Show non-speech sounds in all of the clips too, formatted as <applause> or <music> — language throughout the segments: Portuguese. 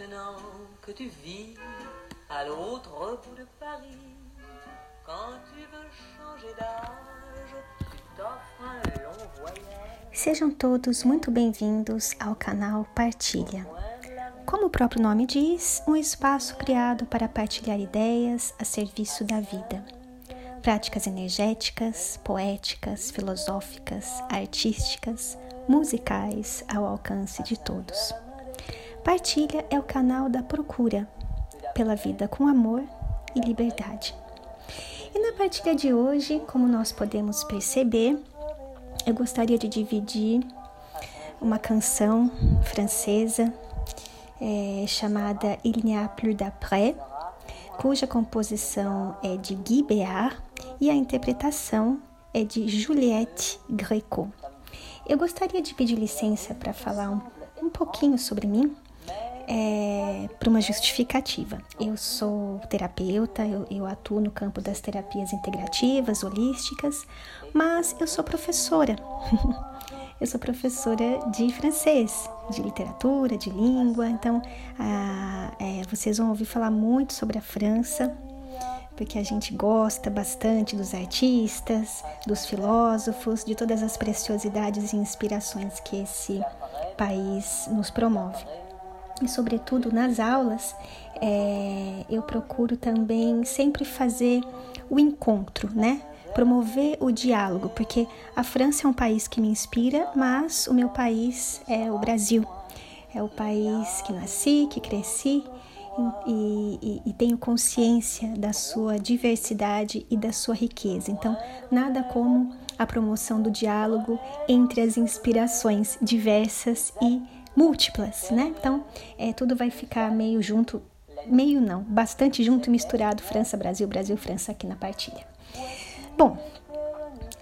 maintenant que tu vis à l'autre bout de Paris, quand tu veux changer d'âge, tu t'offres un long voyage. Sejam todos muito bem-vindos ao canal Partilha. Como o próprio nome diz, um espaço criado para partilhar ideias a serviço da vida. Práticas energéticas, poéticas, filosóficas, artísticas, musicais ao alcance de todos. Partilha é o canal da procura pela vida com amor e liberdade. E na partilha de hoje, como nós podemos perceber, eu gostaria de dividir uma canção francesa é, chamada Il n'y a plus d'après, cuja composição é de Guy Béard e a interpretação é de Juliette Greco. Eu gostaria de pedir licença para falar um, um pouquinho sobre mim, é, para uma justificativa. Eu sou terapeuta, eu, eu, atuo no campo das terapias integrativas, holísticas, mas eu sou professora. <laughs> eu sou professora de francês, de literatura, de língua, então ah, é, vocês vão ouvir falar muito sobre a França, porque a gente gosta bastante dos artistas, dos filósofos, de todas as preciosidades e inspirações que esse país nos promove e, sobretudo, nas aulas, é, eu procuro também sempre fazer o encontro, né? Promover o diálogo, porque a França é um país que me inspira, mas o meu país é o Brasil. É o país que nasci, que cresci e, e, e, tenho consciência da sua diversidade e da sua riqueza. Então, nada como a promoção do diálogo entre as inspirações diversas e múltiplas, né? Então, é, tudo vai ficar meio junto, meio não, bastante junto e misturado, França, Brasil, Brasil, França aqui na partilha. Bom,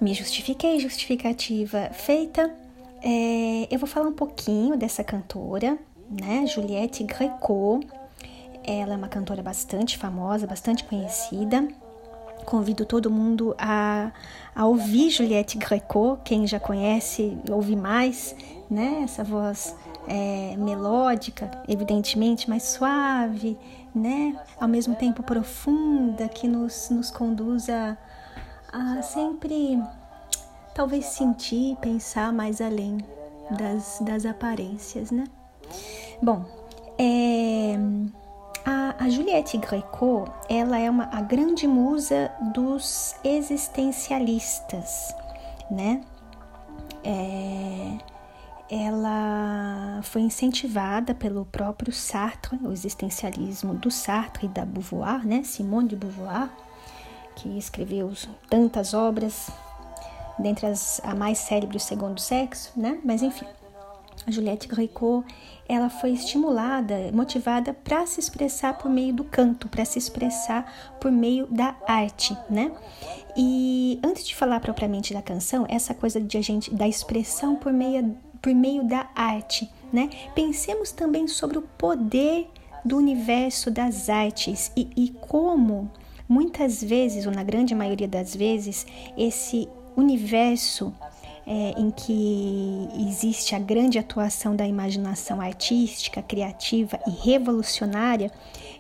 me justifiquei, justificativa feita. É, eu vou falar um pouquinho dessa cantora, né? Juliette Greco. Ela é uma cantora bastante famosa, bastante conhecida. Convido todo mundo a, a ouvir Juliette Greco. Quem já conhece, ouve mais, né? Essa voz é, melódica, evidentemente, mas suave, né? Ao mesmo tempo profunda, que nos, nos conduz a, a sempre, talvez, sentir, pensar mais além das, das aparências, né? Bom, é, a, a Juliette Greco, ela é uma, a grande musa dos existencialistas, né? É, ela foi incentivada pelo próprio Sartre, o existencialismo do Sartre e da Beauvoir, né? Simone de Beauvoir, que escreveu tantas obras, dentre as a mais célebre, o Segundo Sexo, né? Mas enfim, a Juliette Greco, ela foi estimulada, motivada para se expressar por meio do canto, para se expressar por meio da arte, né? E antes de falar propriamente da canção, essa coisa de a gente da expressão por meio por meio da arte, né? Pensemos também sobre o poder do universo das artes e, e como muitas vezes, ou na grande maioria das vezes, esse universo é, em que existe a grande atuação da imaginação artística, criativa e revolucionária,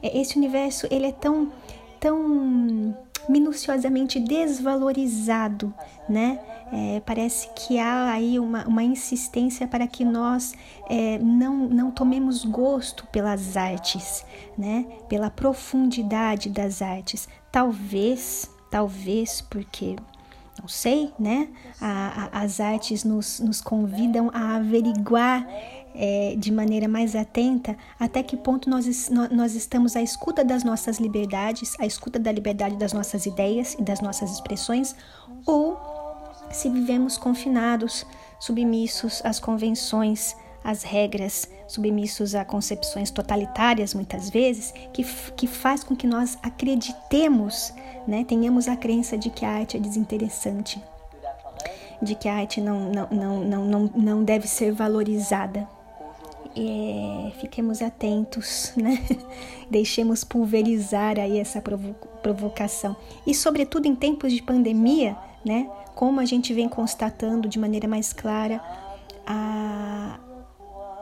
é, esse universo ele é tão, tão minuciosamente desvalorizado, né? É, parece que há aí uma, uma insistência para que nós é, não, não tomemos gosto pelas artes, né? Pela profundidade das artes. Talvez, talvez porque não sei, né? A, a, as artes nos, nos convidam a averiguar é, de maneira mais atenta até que ponto nós, nós estamos à escuta das nossas liberdades, à escuta da liberdade das nossas ideias e das nossas expressões, ou se vivemos confinados, submissos às convenções, às regras, submissos a concepções totalitárias muitas vezes, que, que faz com que nós acreditemos, né, tenhamos a crença de que a arte é desinteressante, de que a arte não, não, não, não, não, deve ser valorizada é, fiquemos atentos, né? <laughs> Deixemos pulverizar aí essa provo provocação. E sobretudo em tempos de pandemia, né? Como a gente vem constatando de maneira mais clara a,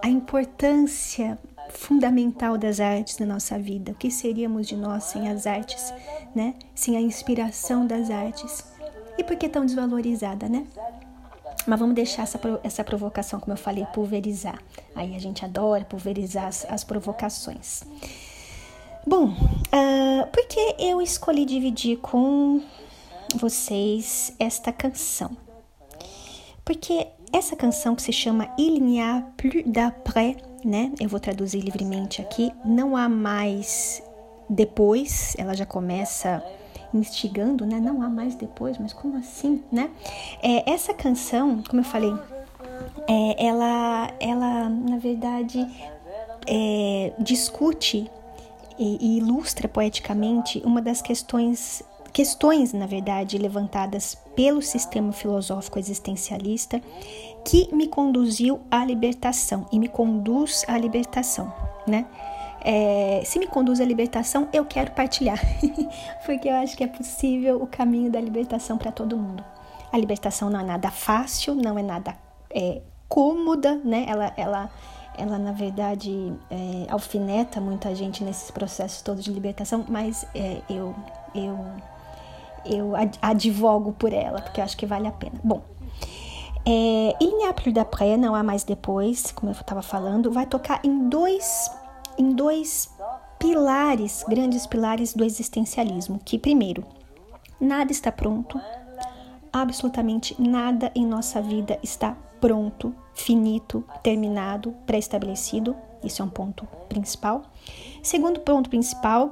a importância fundamental das artes na nossa vida. O que seríamos de nós sem as artes, né? Sem a inspiração das artes. E por que tão desvalorizada, né? Mas vamos deixar essa, essa provocação, como eu falei, pulverizar. Aí a gente adora pulverizar as, as provocações. Bom, uh, por que eu escolhi dividir com vocês esta canção? Porque essa canção que se chama Il n'y a plus d'après, né? Eu vou traduzir livremente aqui. Não há mais depois, ela já começa instigando, né? Não há mais depois, mas como assim, né? É, essa canção, como eu falei, é, ela, ela na verdade é, discute e, e ilustra poeticamente uma das questões questões, na verdade, levantadas pelo sistema filosófico existencialista que me conduziu à libertação e me conduz à libertação, né? É, se me conduz à libertação, eu quero partilhar, <laughs> porque eu acho que é possível o caminho da libertação para todo mundo. A libertação não é nada fácil, não é nada é, cômoda, né? Ela, ela, ela na verdade é, alfineta muita gente nesses processos todos de libertação, mas é, eu, eu, eu advogo por ela, porque eu acho que vale a pena. Bom, é, Il n'y a plus d'après, não há mais depois, como eu estava falando, vai tocar em dois em dois pilares, grandes pilares do existencialismo, que primeiro, nada está pronto, absolutamente nada em nossa vida está pronto, finito, terminado, pré-estabelecido. Isso é um ponto principal. Segundo ponto principal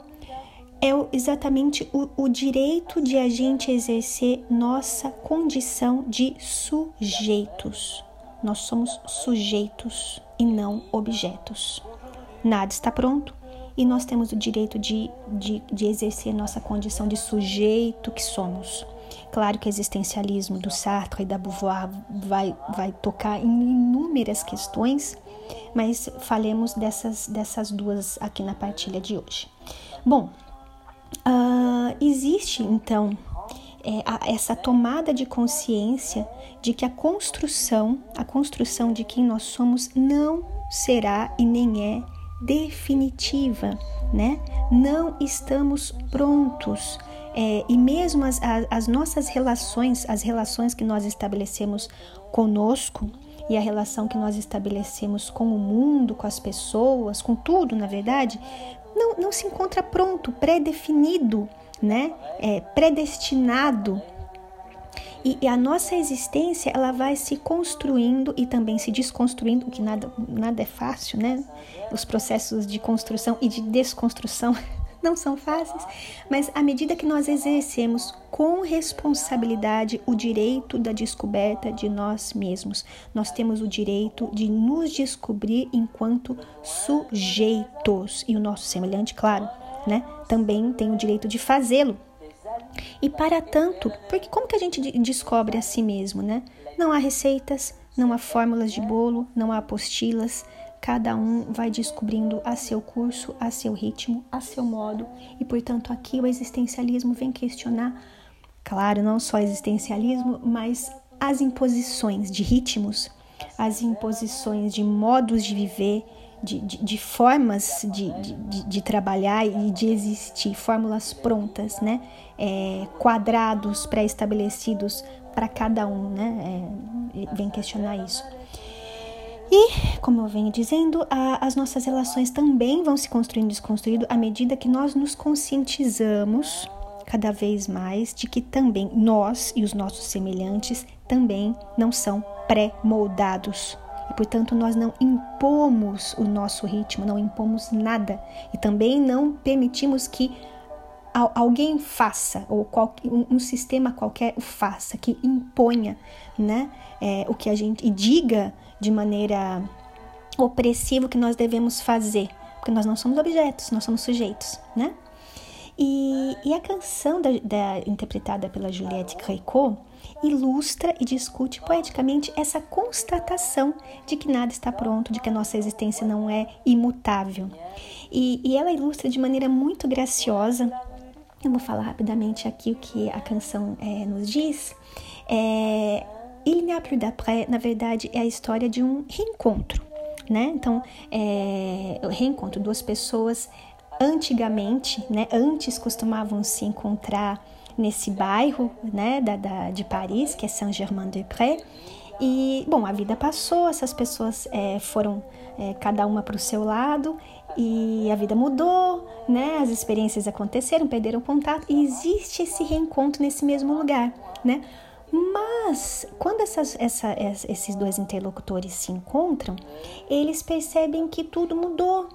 é exatamente o, o direito de a gente exercer nossa condição de sujeitos. Nós somos sujeitos e não objetos nada está pronto e nós temos o direito de, de, de exercer nossa condição de sujeito que somos. Claro que o existencialismo do Sartre e da Beauvoir vai, vai tocar em inúmeras questões, mas falemos dessas, dessas duas aqui na partilha de hoje. Bom, uh, existe então é, a, essa tomada de consciência de que a construção, a construção de quem nós somos não será e nem é definitiva, né? Não estamos prontos. É, e mesmo as, as nossas relações, as relações que nós estabelecemos conosco e a relação que nós estabelecemos com o mundo, com as pessoas, com tudo, na verdade, não, não se encontra pronto, pré-definido, né? É, predestinado e, e, a nossa existência ela vai se construindo e também se desconstruindo, o que nada, nada é fácil, né? Os processos de construção e de desconstrução <laughs> não são fáceis, mas à medida que nós exercemos com responsabilidade o direito da descoberta de nós mesmos, nós temos o direito de nos descobrir enquanto sujeitos e o nosso semelhante, claro, né? Também tem o direito de fazê-lo e para tanto, porque como que a gente descobre a si mesmo, né? Não há receitas, não há fórmulas de bolo, não há apostilas. Cada um vai descobrindo a seu curso, a seu ritmo, a seu modo. E portanto, aqui o existencialismo vem questionar, claro, não só existencialismo, mas as imposições de ritmos, as imposições de modos de viver, de, de, de formas de, de, de, trabalhar e de existir, fórmulas prontas, né? É, quadrados pré-estabelecidos para cada um, né? É, vem questionar isso. E, como eu venho dizendo, a, as nossas relações também vão se construindo e desconstruindo à medida que nós nos conscientizamos cada vez mais de que também nós e os nossos semelhantes também não são pré-moldados e, portanto, nós não impomos o nosso ritmo, não impomos nada. E também não permitimos que alguém faça ou um sistema qualquer o faça, que imponha, né, é, o que a gente e diga de maneira opressiva o que nós devemos fazer, porque nós não somos objetos, nós somos sujeitos, né? E, e a canção da, da, interpretada pela Juliette Gréco ilustra e discute poeticamente essa constatação de que nada está pronto, de que a nossa existência não é imutável. E, e ela ilustra de maneira muito graciosa. Eu vou falar rapidamente aqui o que a canção é, nos diz. É, Il n'y a plus d'après, na verdade, é a história de um reencontro né? Então, é, o reencontro duas pessoas antigamente, né? Antes costumavam se encontrar nesse bairro, né? Da, da de Paris, que é Saint-Germain-des-Prés. E, bom, a vida passou, essas pessoas é, foram é, cada uma para o seu lado e a vida mudou, né? As experiências aconteceram, perderam contato e existe esse reencontro nesse mesmo lugar, né? Mas quando essas, essa, esses dois interlocutores se encontram, eles percebem que tudo mudou,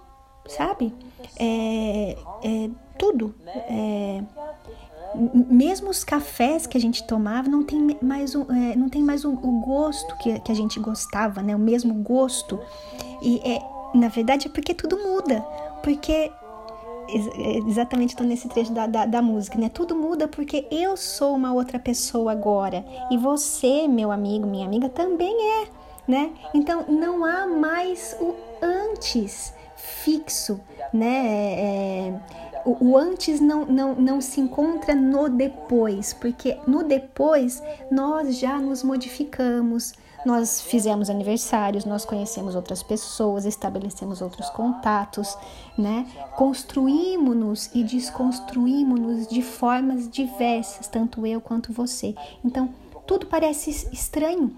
sabe? É, é, tudo. É, mesmo os cafés que a gente tomava não tem mais, um, é, não tem mais um, o gosto que, que a gente gostava, né? O mesmo gosto. E é, na verdade é porque tudo muda. Porque exatamente estou nesse trecho da, da, da, música, né? Tudo muda porque eu sou uma outra pessoa agora e você, meu amigo, minha amiga, também é, né? Então não há mais o antes fixo, né? É, o, o, antes não, não, não se encontra no depois, porque no depois nós já nos modificamos, nós fizemos aniversários, nós conhecemos outras pessoas, estabelecemos outros contatos, né? Construímos-nos e desconstruímos-nos de formas diversas, tanto eu quanto você. Então, tudo parece estranho,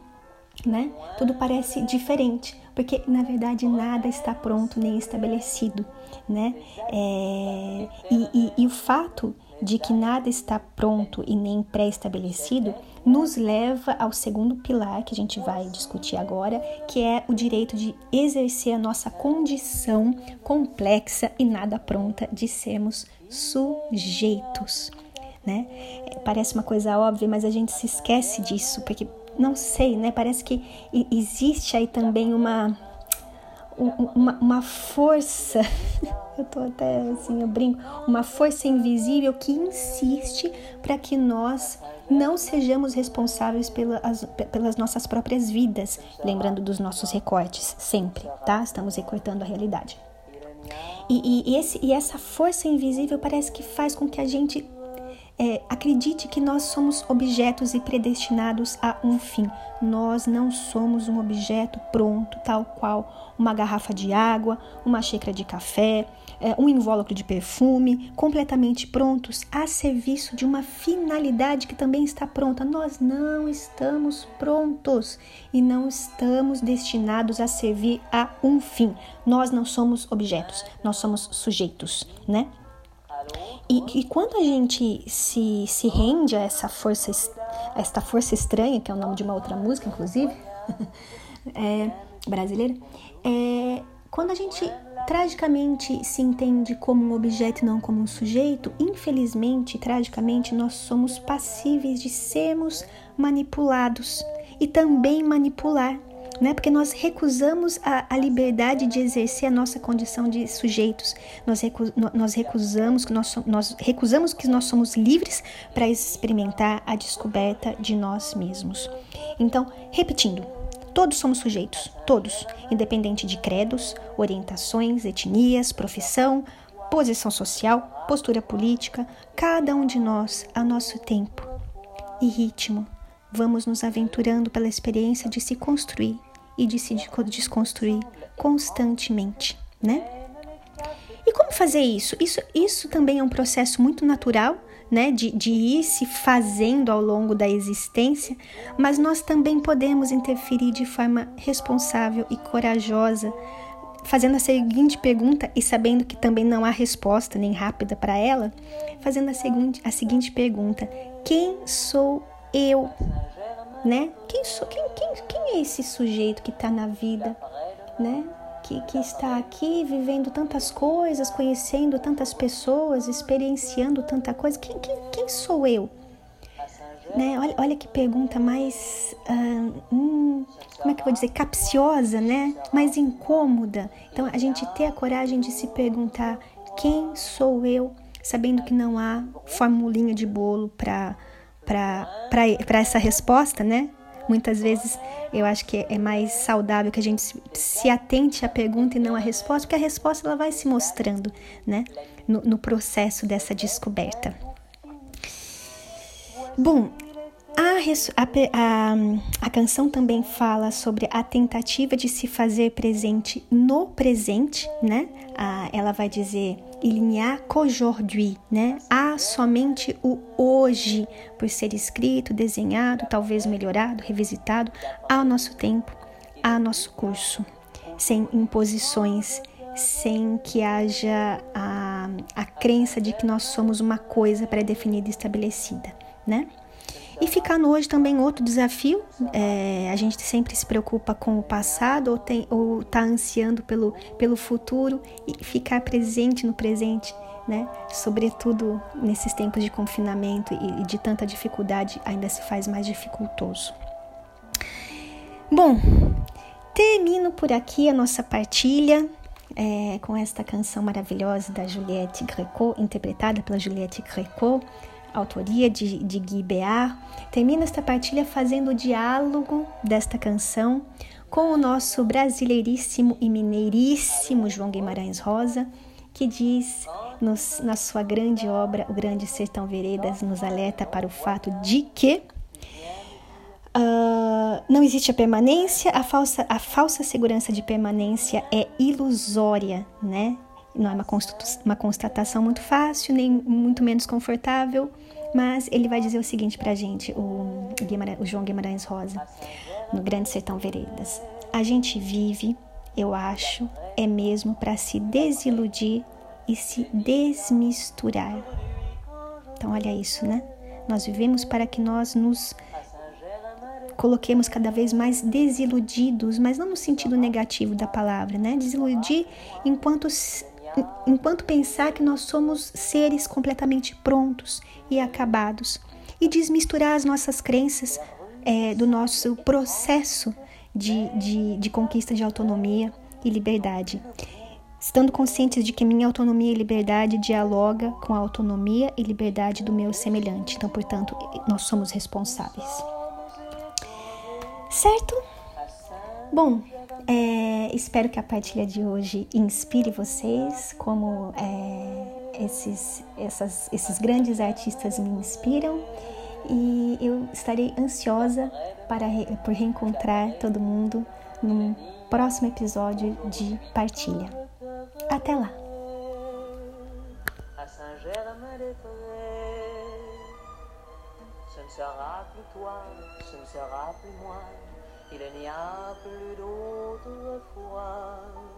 né? Tudo parece diferente, porque na verdade nada está pronto nem estabelecido, né? É, e, e, e o fato de que nada está pronto e nem pré-estabelecido nos leva ao segundo pilar que a gente vai discutir agora, que é o direito de exercer a nossa condição complexa e nada pronta de sermos sujeitos. Né? É, parece uma coisa óbvia, mas a gente se esquece disso, porque não sei, né? Parece que existe aí também uma uma, uma força, <laughs> eu tô até assim, eu brinco, uma força invisível que insiste para que nós não sejamos responsáveis pelas, pelas nossas próprias vidas, lembrando dos nossos recortes, sempre, tá? Estamos recortando a realidade. E, e, e, esse, e essa força invisível parece que faz com que a gente é, acredite que nós somos objetos e predestinados a um fim. Nós não somos um objeto pronto, tal qual uma garrafa de água, uma xícara de café, é, um invólucro de perfume, completamente prontos a serviço de uma finalidade que também está pronta. Nós não estamos prontos e não estamos destinados a servir a um fim. Nós não somos objetos, nós somos sujeitos, né? E, e, quando a gente se, se rende a essa força, a esta força estranha, que é o nome de uma outra música, inclusive, <laughs> é, brasileira, é, quando a gente tragicamente se entende como um objeto e não como um sujeito, infelizmente, tragicamente, nós somos passíveis de sermos manipulados e também manipular né? Porque nós recusamos a, a liberdade de exercer a nossa condição de sujeitos. Nós, recu, nós recusamos que nós, nós recusamos que nós somos livres para experimentar a descoberta de nós mesmos. Então, repetindo, Todos somos sujeitos, todos, independente de credos, orientações, etnias, profissão, posição social, postura política, cada um de nós, a nosso tempo e ritmo, vamos nos aventurando pela experiência de se construir e de se desconstruir constantemente, né? E como fazer isso? Isso, isso também é um processo muito natural, né? De, de ir se fazendo ao longo da existência, mas nós também podemos interferir de forma responsável e corajosa, fazendo a seguinte pergunta e sabendo que também não há resposta nem rápida para ela, fazendo a seguinte, a seguinte pergunta: quem sou eu? Né? Quem, quem, quem, quem é esse sujeito que está na vida, né? Que, que está aqui vivendo tantas coisas, conhecendo tantas pessoas, experienciando tanta coisa. Quem, quem, quem sou eu? Né? Olha, olha que pergunta mais, uh, hum, como é que eu vou dizer, capciosa, né? Mais incômoda. Então, a gente ter a coragem de se perguntar quem sou eu, sabendo que não há formulinha de bolo para para essa resposta, né? Muitas vezes eu acho que é mais saudável que a gente se atente à pergunta e não à resposta, porque a resposta ela vai se mostrando, né? No, no processo dessa descoberta. Bom, A, a, a, canção também fala sobre a tentativa de se fazer presente no presente, né? Ah, ela vai dizer il n'y a qu'aujourd'hui, né? Há somente o hoje por ser escrito, desenhado, talvez melhorado, revisitado ao nosso tempo, ao nosso curso, sem imposições, sem que haja a, a crença de que nós somos uma coisa pré-definida e estabelecida, né? E ficar no hoje também outro desafio. É, a gente sempre se preocupa com o passado ou, tem, ou tá ansiando pelo, pelo futuro e ficar presente no presente, né? Sobretudo nesses tempos de confinamento e, e de tanta dificuldade, ainda se faz mais dificultoso. Bom, termino por aqui a nossa partilha. É, com esta canção maravilhosa da Juliette Greco, interpretada pela Juliette Greco, autoria de, de Guy Bear, termina esta partilha fazendo o diálogo desta canção com o nosso brasileiríssimo e mineiríssimo João Guimarães Rosa, que diz nos, na sua grande obra, O Grande Sertão Veredas, nos alerta para o fato de que uh, não existe a permanência, a falsa, a falsa segurança de permanência é ilusória, né? Não é uma, uma constatação muito fácil, nem muito menos confortável, mas ele vai dizer o seguinte para a gente, o, o João Guimarães Rosa, no Grande Sertão Veredas. A gente vive, eu acho, é mesmo para se desiludir e se desmisturar. Então, olha isso, né? Nós vivemos para que nós nos coloquemos cada vez mais desiludidos, mas não no sentido negativo da palavra, né? Desiludir enquanto enquanto pensar que nós somos seres completamente prontos e acabados e desmisturar as nossas crenças é, do nosso processo de, de, de conquista de autonomia e liberdade. Estando conscientes de que minha autonomia e liberdade dialoga com a autonomia e liberdade do meu semelhante. Então, portanto, nós somos responsáveis. Certo? Bom, é, espero que a partilha de hoje inspire vocês, como é, esses, essas, esses grandes artistas me inspiram. E eu estarei ansiosa para, por reencontrar todo mundo num próximo episódio de Partilha. Até lá! Ce ne sera plus toi, ce ne sera plus moi. Il n'y a plus d'autre foi.